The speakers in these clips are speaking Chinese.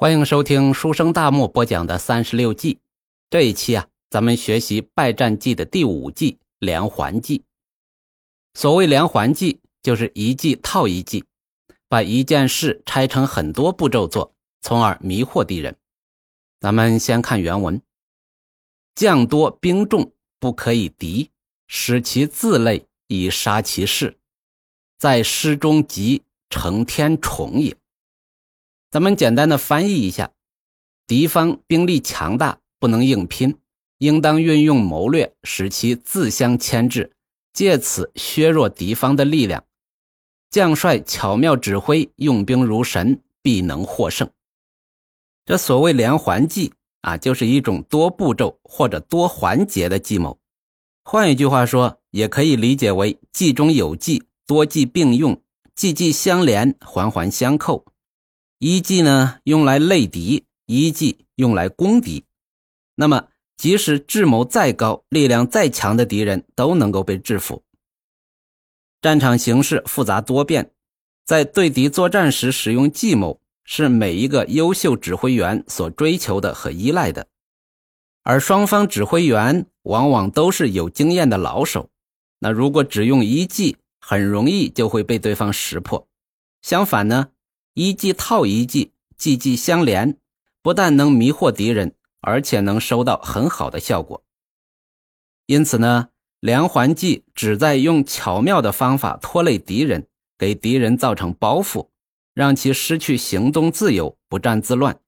欢迎收听书生大漠播讲的三十六计。这一期啊，咱们学习败战计的第五计连环计。所谓连环计，就是一计套一计，把一件事拆成很多步骤做，从而迷惑敌人。咱们先看原文：将多兵众，不可以敌，使其自累，以杀其势，在师中急，成天宠也。咱们简单的翻译一下：敌方兵力强大，不能硬拼，应当运用谋略，使其自相牵制，借此削弱敌方的力量。将帅巧妙指挥，用兵如神，必能获胜。这所谓连环计啊，就是一种多步骤或者多环节的计谋。换一句话说，也可以理解为计中有计，多计并用，计计相连，环环相扣。一计呢，用来累敌；一计用来攻敌。那么，即使智谋再高、力量再强的敌人，都能够被制服。战场形势复杂多变，在对敌作战时使用计谋，是每一个优秀指挥员所追求的和依赖的。而双方指挥员往往都是有经验的老手，那如果只用一计，很容易就会被对方识破。相反呢？一计套一计，计计相连，不但能迷惑敌人，而且能收到很好的效果。因此呢，连环计旨在用巧妙的方法拖累敌人，给敌人造成包袱，让其失去行动自由，不战自乱，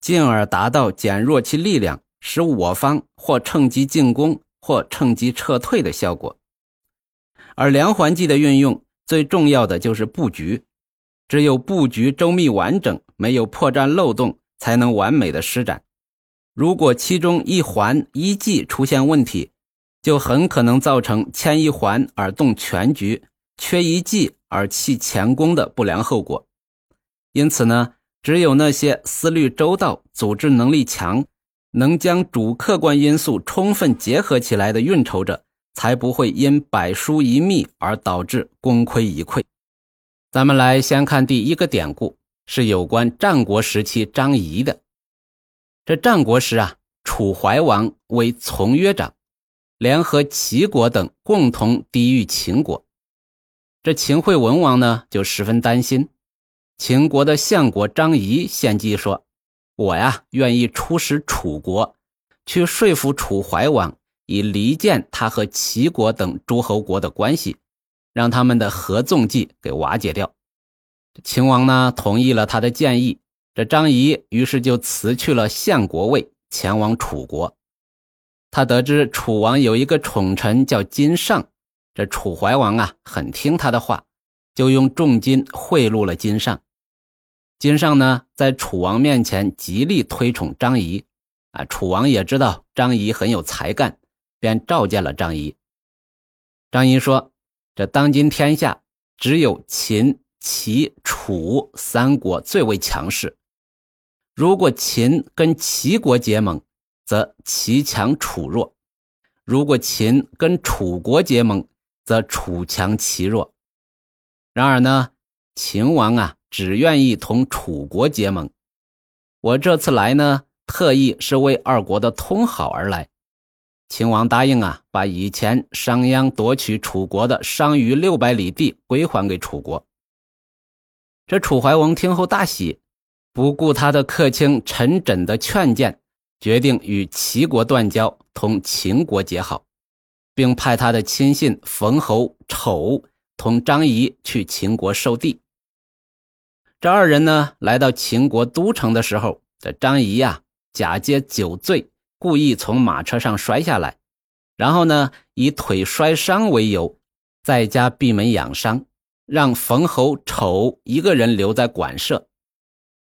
进而达到减弱其力量，使我方或趁机进攻，或趁机撤退的效果。而连环计的运用，最重要的就是布局。只有布局周密完整，没有破绽漏洞，才能完美的施展。如果其中一环一计出现问题，就很可能造成牵一环而动全局，缺一计而弃前功的不良后果。因此呢，只有那些思虑周到、组织能力强、能将主客观因素充分结合起来的运筹者，才不会因百疏一密而导致功亏一篑。咱们来先看第一个典故，是有关战国时期张仪的。这战国时啊，楚怀王为从约长，联合齐国等共同抵御秦国。这秦惠文王呢，就十分担心。秦国的相国张仪献计说：“我呀，愿意出使楚国，去说服楚怀王，以离间他和齐国等诸侯国的关系。”让他们的合纵计给瓦解掉。秦王呢同意了他的建议，这张仪于是就辞去了相国位，前往楚国。他得知楚王有一个宠臣叫金尚，这楚怀王啊很听他的话，就用重金贿赂了金尚。金尚呢在楚王面前极力推崇张仪，啊，楚王也知道张仪很有才干，便召见了张仪。张仪说。这当今天下只有秦、齐、楚三国最为强势。如果秦跟齐国结盟，则齐强楚弱；如果秦跟楚国结盟，则楚强齐弱。然而呢，秦王啊，只愿意同楚国结盟。我这次来呢，特意是为二国的通好而来。秦王答应啊，把以前商鞅夺取楚国的商于六百里地归还给楚国。这楚怀王听后大喜，不顾他的客卿陈轸的劝谏，决定与齐国断交，同秦国结好，并派他的亲信冯侯丑同张仪去秦国受地。这二人呢，来到秦国都城的时候，这张仪呀，假借酒醉。故意从马车上摔下来，然后呢，以腿摔伤为由，在家闭门养伤，让冯侯丑一个人留在馆舍。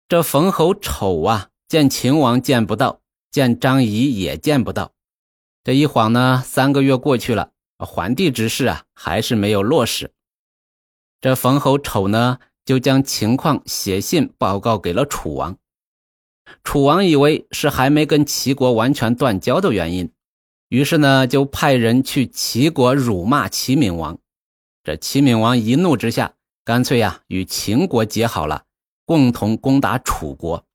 这冯侯丑啊，见秦王见不到，见张仪也见不到。这一晃呢，三个月过去了，桓帝之事啊，还是没有落实。这冯侯丑呢，就将情况写信报告给了楚王。楚王以为是还没跟齐国完全断交的原因，于是呢就派人去齐国辱骂齐闵王。这齐闵王一怒之下，干脆呀与秦国结好了，共同攻打楚国。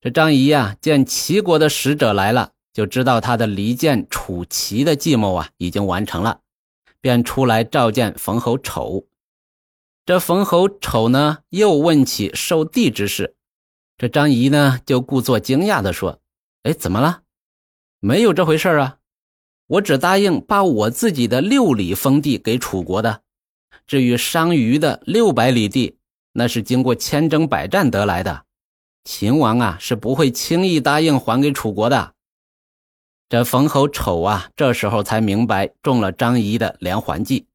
这张仪呀，见齐国的使者来了，就知道他的离间楚齐的计谋啊已经完成了，便出来召见冯侯丑。这冯侯丑呢，又问起受地之事，这张仪呢就故作惊讶地说：“哎，怎么了？没有这回事啊！我只答应把我自己的六里封地给楚国的，至于商于的六百里地，那是经过千征百战得来的。秦王啊是不会轻易答应还给楚国的。”这冯侯丑啊，这时候才明白中了张仪的连环计。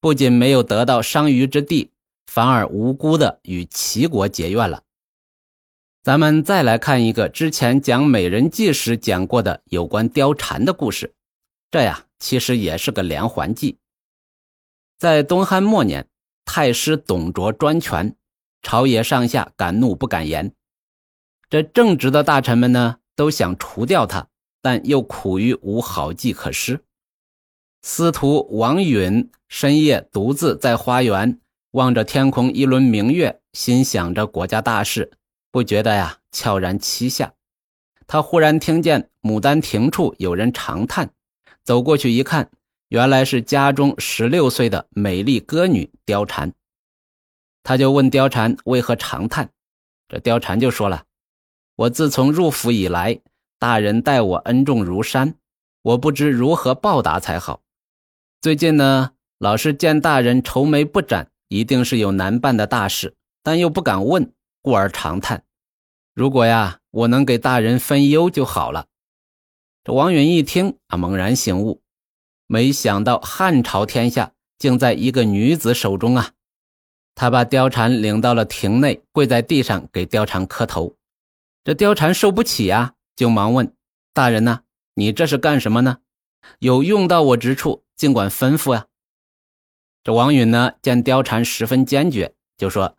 不仅没有得到商于之地，反而无辜的与齐国结怨了。咱们再来看一个之前讲美人计时讲过的有关貂蝉的故事，这呀其实也是个连环计。在东汉末年，太师董卓专权，朝野上下敢怒不敢言。这正直的大臣们呢，都想除掉他，但又苦于无好计可施。司徒王允深夜独自在花园望着天空一轮明月，心想着国家大事，不觉得呀悄然七下。他忽然听见牡丹亭处有人长叹，走过去一看，原来是家中十六岁的美丽歌女貂蝉。他就问貂蝉为何长叹，这貂蝉就说了：“我自从入府以来，大人待我恩重如山，我不知如何报答才好。”最近呢，老是见大人愁眉不展，一定是有难办的大事，但又不敢问，故而长叹。如果呀，我能给大人分忧就好了。这王允一听啊，猛然醒悟，没想到汉朝天下竟在一个女子手中啊！他把貂蝉领到了亭内，跪在地上给貂蝉磕头。这貂蝉受不起呀，就忙问大人呢：“你这是干什么呢？有用到我之处？”尽管吩咐呀。这王允呢，见貂蝉十分坚决，就说：“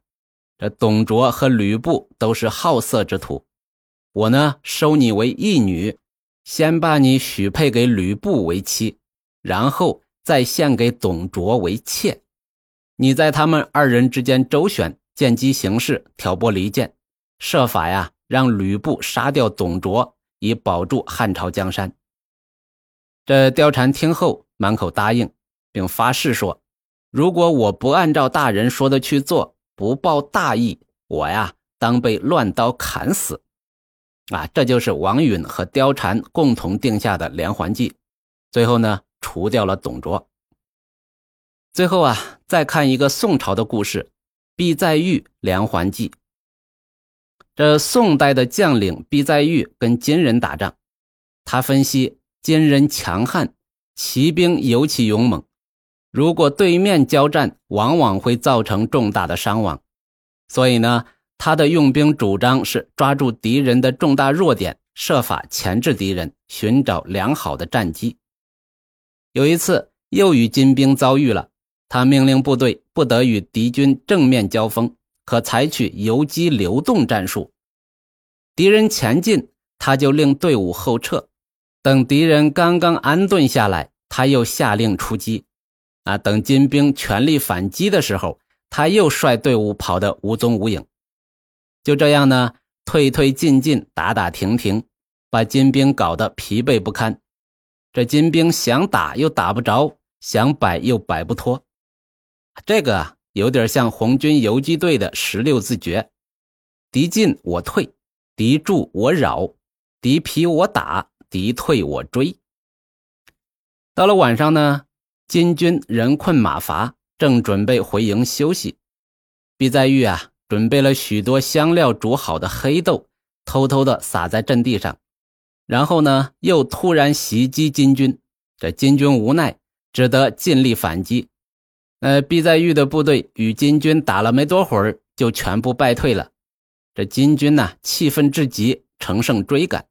这董卓和吕布都是好色之徒，我呢收你为义女，先把你许配给吕布为妻，然后再献给董卓为妾。你在他们二人之间周旋，见机行事，挑拨离间，设法呀让吕布杀掉董卓，以保住汉朝江山。”这貂蝉听后。满口答应，并发誓说：“如果我不按照大人说的去做，不报大义，我呀当被乱刀砍死。”啊，这就是王允和貂蝉共同定下的连环计。最后呢，除掉了董卓。最后啊，再看一个宋朝的故事：毕在玉连环计。这宋代的将领毕在玉跟金人打仗，他分析金人强悍。骑兵尤其勇猛，如果对面交战，往往会造成重大的伤亡。所以呢，他的用兵主张是抓住敌人的重大弱点，设法钳制敌人，寻找良好的战机。有一次，又与金兵遭遇了，他命令部队不得与敌军正面交锋，可采取游击流动战术。敌人前进，他就令队伍后撤。等敌人刚刚安顿下来，他又下令出击。啊，等金兵全力反击的时候，他又率队伍跑得无踪无影。就这样呢，退退进进，打打停停，把金兵搞得疲惫不堪。这金兵想打又打不着，想摆又摆不脱。这个，有点像红军游击队的十六字诀：敌进我退，敌驻我扰，敌疲我打。敌退我追。到了晚上呢，金军人困马乏，正准备回营休息。毕在玉啊，准备了许多香料煮好的黑豆，偷偷的撒在阵地上。然后呢，又突然袭击金军。这金军无奈，只得尽力反击。呃，毕在玉的部队与金军打了没多会儿，就全部败退了。这金军呢，气愤至极，乘胜追赶。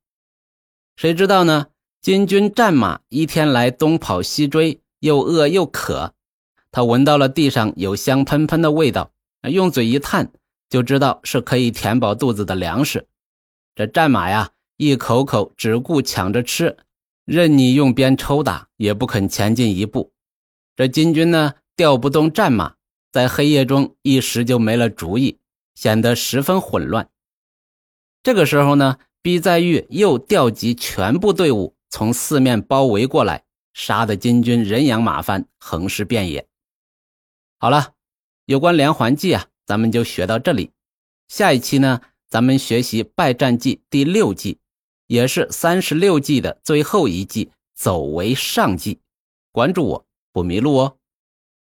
谁知道呢？金军战马一天来东跑西追，又饿又渴。他闻到了地上有香喷喷的味道，用嘴一探，就知道是可以填饱肚子的粮食。这战马呀，一口口只顾抢着吃，任你用鞭抽打，也不肯前进一步。这金军呢，调不动战马，在黑夜中一时就没了主意，显得十分混乱。这个时候呢，逼在玉又调集全部队伍从四面包围过来，杀得金军人仰马翻，横尸遍野。好了，有关连环计啊，咱们就学到这里。下一期呢，咱们学习败战计第六计，也是三十六计的最后一计——走为上计。关注我，不迷路哦。